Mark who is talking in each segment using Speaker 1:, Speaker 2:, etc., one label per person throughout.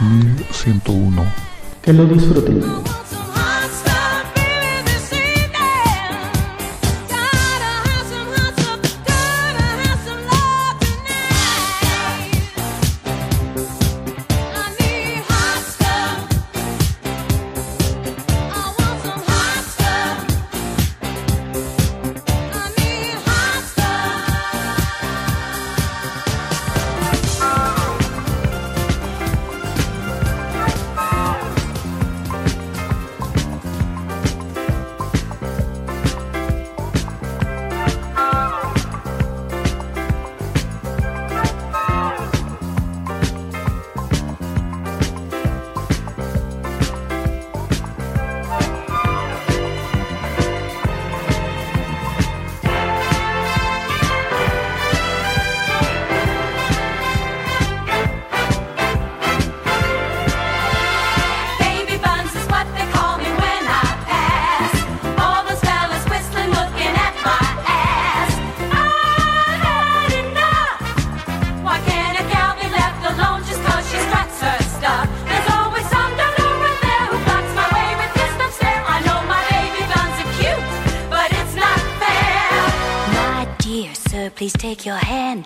Speaker 1: 1101.
Speaker 2: que lo disfruten.
Speaker 3: Your hand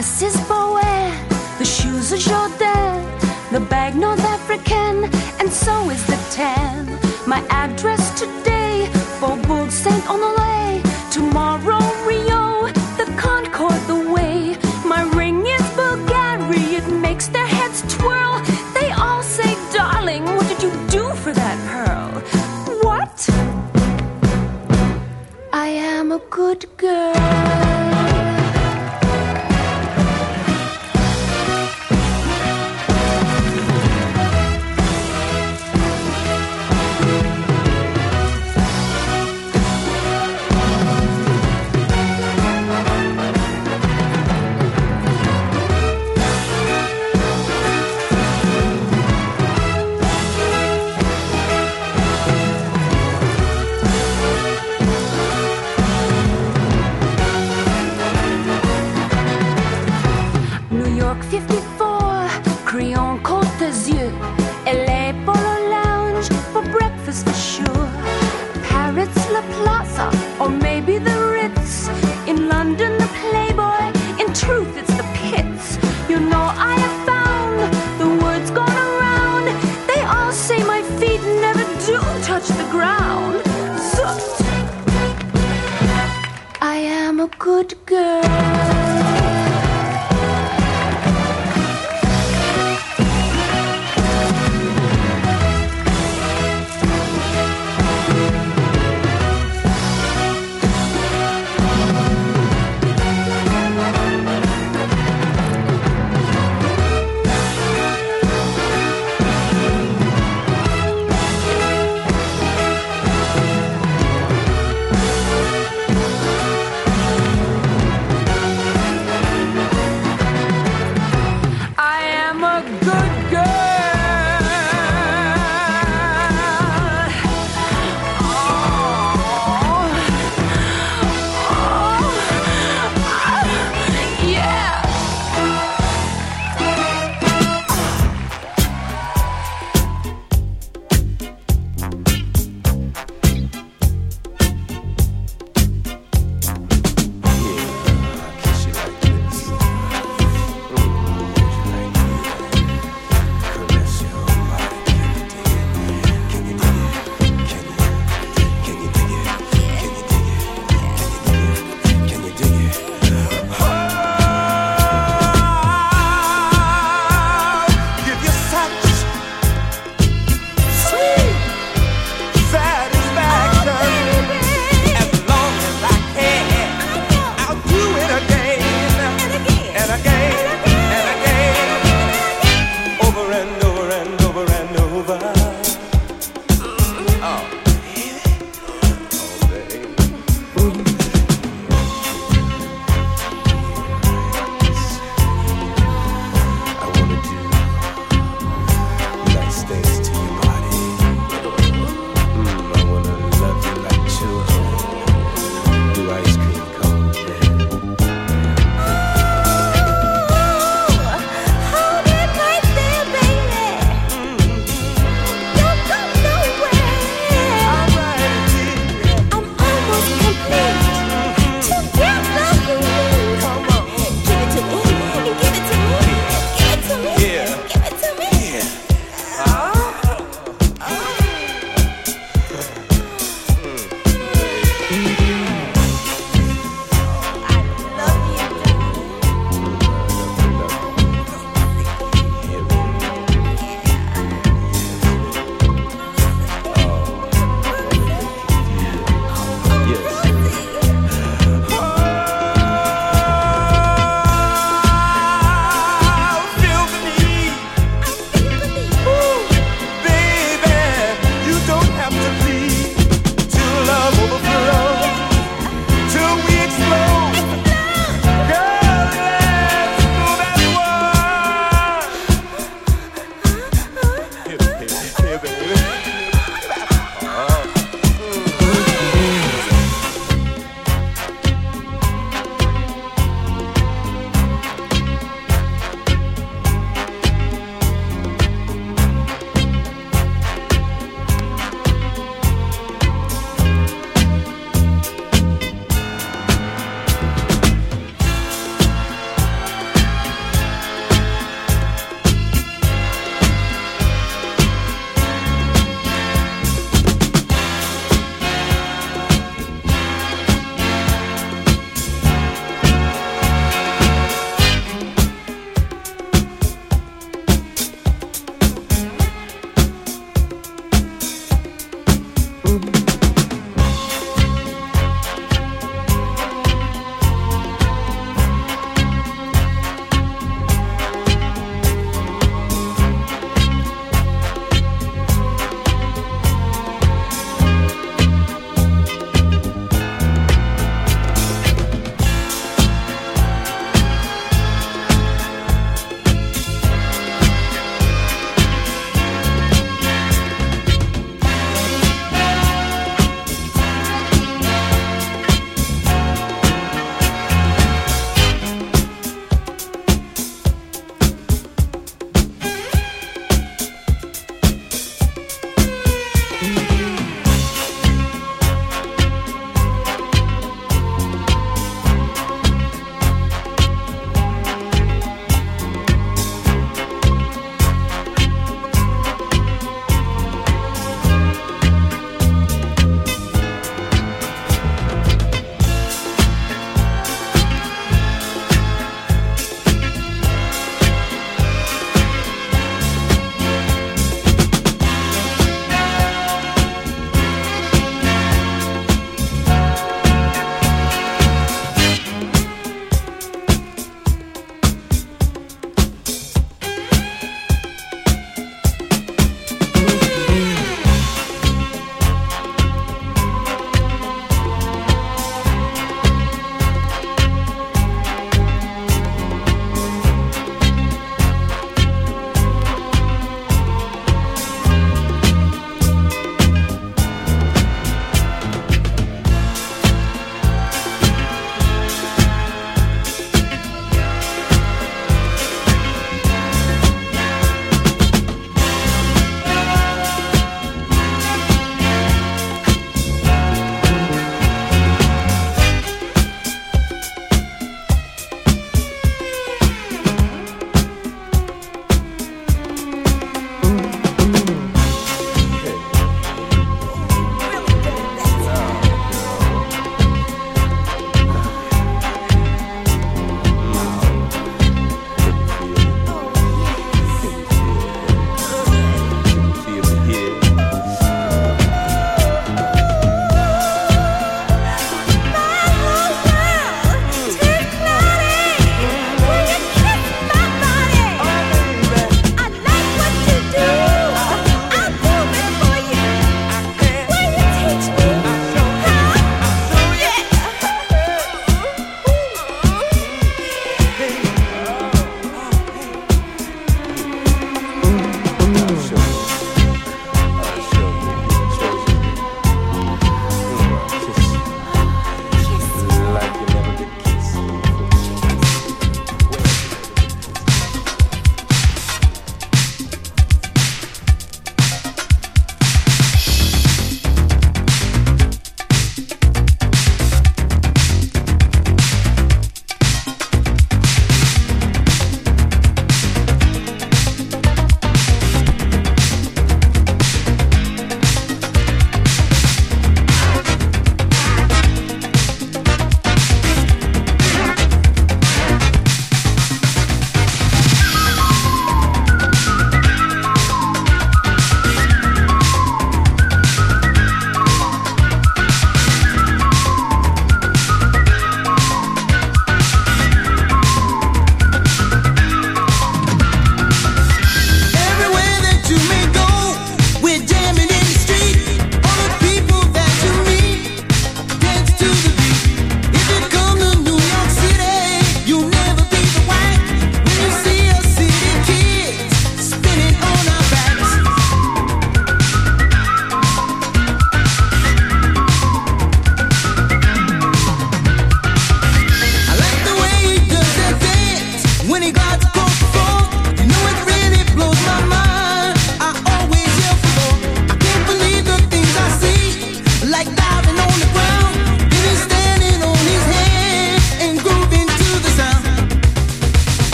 Speaker 2: dress is Boet, the shoes are Jordan, the bag North African, and so is the tan. My address today, Faubourg Saint Honoré. Tomorrow, Rio, the Concord, the way. My ring is Bulgari, it makes their heads twirl. They all say, darling, what did you do for that pearl? What? I am a good girl.